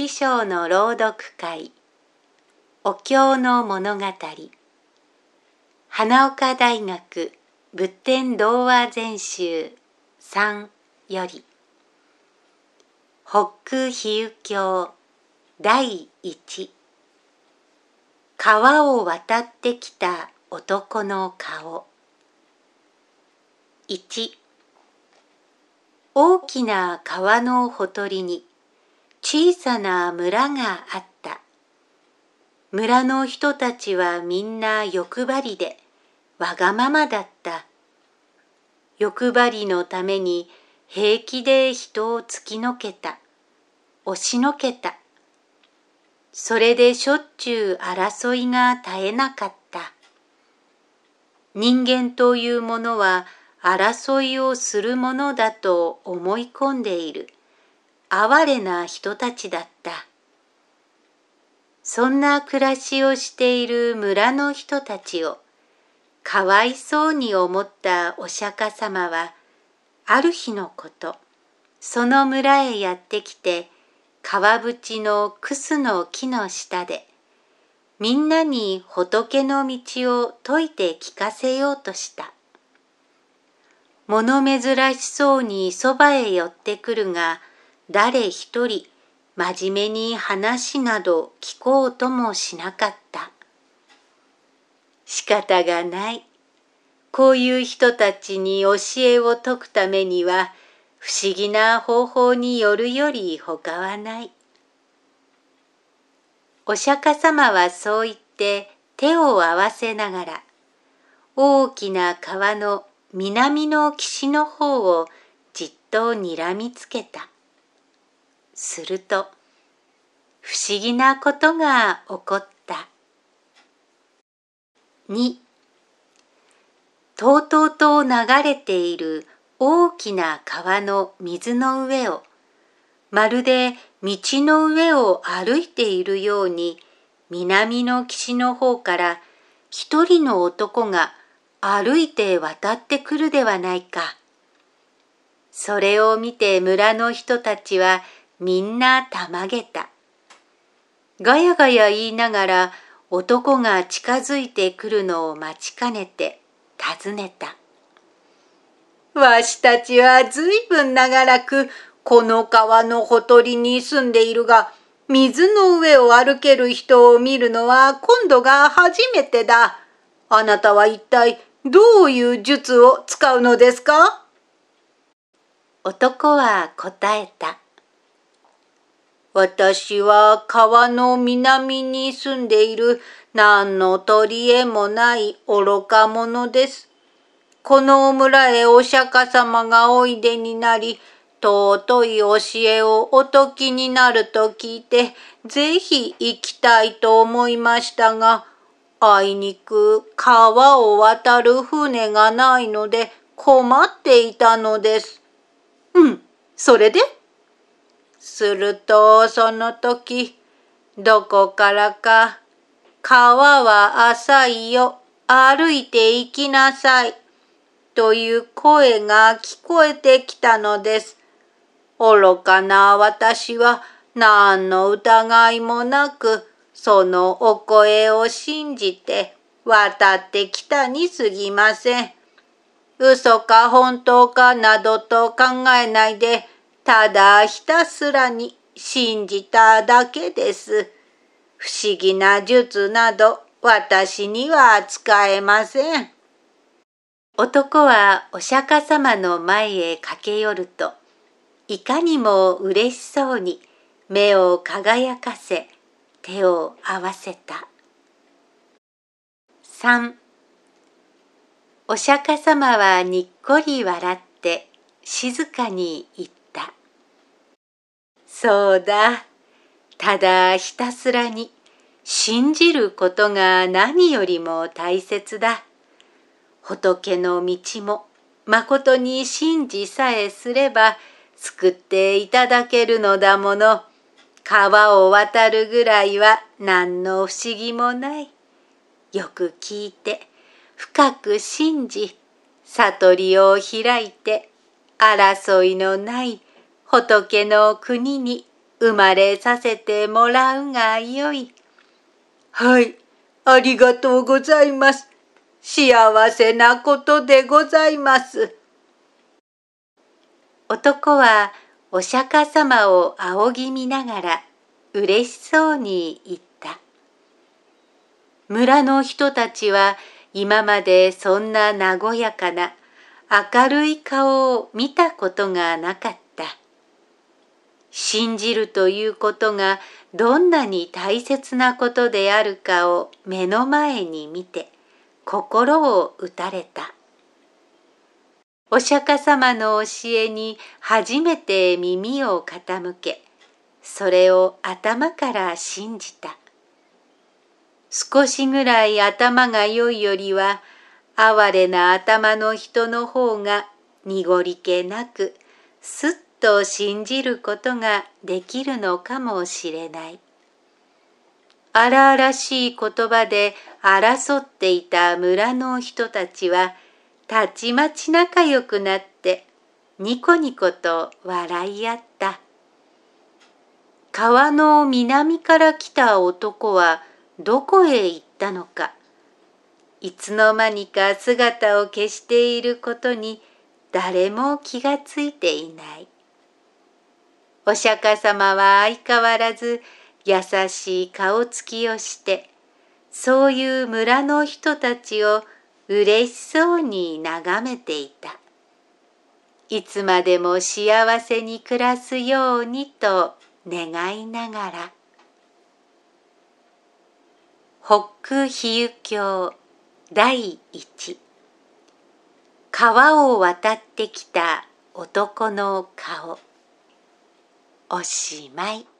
師匠の朗読会。お経の物語。花岡大学仏典童話全集3より。北空比喩経第一。川を渡ってきた男の顔。1大きな川のほとりに小さな村があった。村の人たちはみんな欲張りでわがままだった。欲張りのために平気で人を突きのけた。押しのけた。それでしょっちゅう争いが絶えなかった。人間というものは争いをするものだと思い込んでいる。哀れな人たちだった。そんな暮らしをしている村の人たちをかわいそうに思ったお釈迦様はある日のことその村へやってきて川淵のクスの木の下でみんなに仏の道を説いて聞かせようとした。物珍しそうにそばへ寄ってくるが誰一人真面目に話など聞こうともしなかった。仕方がない。こういう人たちに教えを説くためには不思議な方法によるより他はない。お釈迦様はそう言って手を合わせながら大きな川の南の岸の方をじっとにらみつけた。すると不思議なことが起こった。2とうとうと流れている大きな川の水の上をまるで道の上を歩いているように南の岸の方から一人の男が歩いて渡ってくるではないか。それを見て村の人たちはみんなたまげた。ガヤガヤ言いながら男が近づいてくるのを待ちかねて尋ねた。わしたちはずいぶん長らくこの川のほとりに住んでいるが、水の上を歩ける人を見るのは今度が初めてだ。あなたは一体どういう術を使うのですか？男は答えた。私は川の南に住んでいる何の取り柄もない愚か者です。この村へお釈迦様がおいでになり、尊い教えをお解きになると聞いて、ぜひ行きたいと思いましたが、あいにく川を渡る船がないので困っていたのです。うん、それで？するとその時、どこからか、川は浅いよ、歩いて行きなさい、という声が聞こえてきたのです。愚かな私は何の疑いもなく、そのお声を信じて渡ってきたにすぎません。嘘か本当かなどと考えないで、ただひたすらに信じただけです。不思議な術など私には使えません。男はお釈迦様の前へ駆け寄ると、いかにも嬉しそうに目を輝かせ、手を合わせた。3お釈迦様はにっこり笑って静かに言った。そうだ。ただひたすらに信じることが何よりも大切だ。仏の道も誠に信じさえすれば救っていただけるのだもの。川を渡るぐらいは何の不思議もない。よく聞いて、深く信じ、悟りを開いて、争いのない仏の国に生まれさせてもらうがよい。はい、ありがとうございます。幸せなことでございます。男はお釈迦様を仰ぎ見ながら嬉しそうに言った。村の人たちは今までそんな和やかな明るい顔を見たことがなかった。信じるということがどんなに大切なことであるかを目の前に見て心を打たれた。お釈迦様の教えに初めて耳を傾け、それを頭から信じた。少しぐらい頭が良いよりは、哀れな頭の人の方が濁り気なく、すっと信じることができるのかもしれない。荒々しい言葉で争っていた村の人たちは、たちまち仲良くなってニコニコと笑い合った。川の南から来た男はどこへ行ったのか。いつの間にか姿を消していることに誰も気がついていない。お釈迦様は相変わらず優しい顔つきをして、そういう村の人たちを嬉しそうに眺めていた。いつまでも幸せに暮らすようにと願いながら。北比喩経第一川を渡ってきた男の顔おしまい。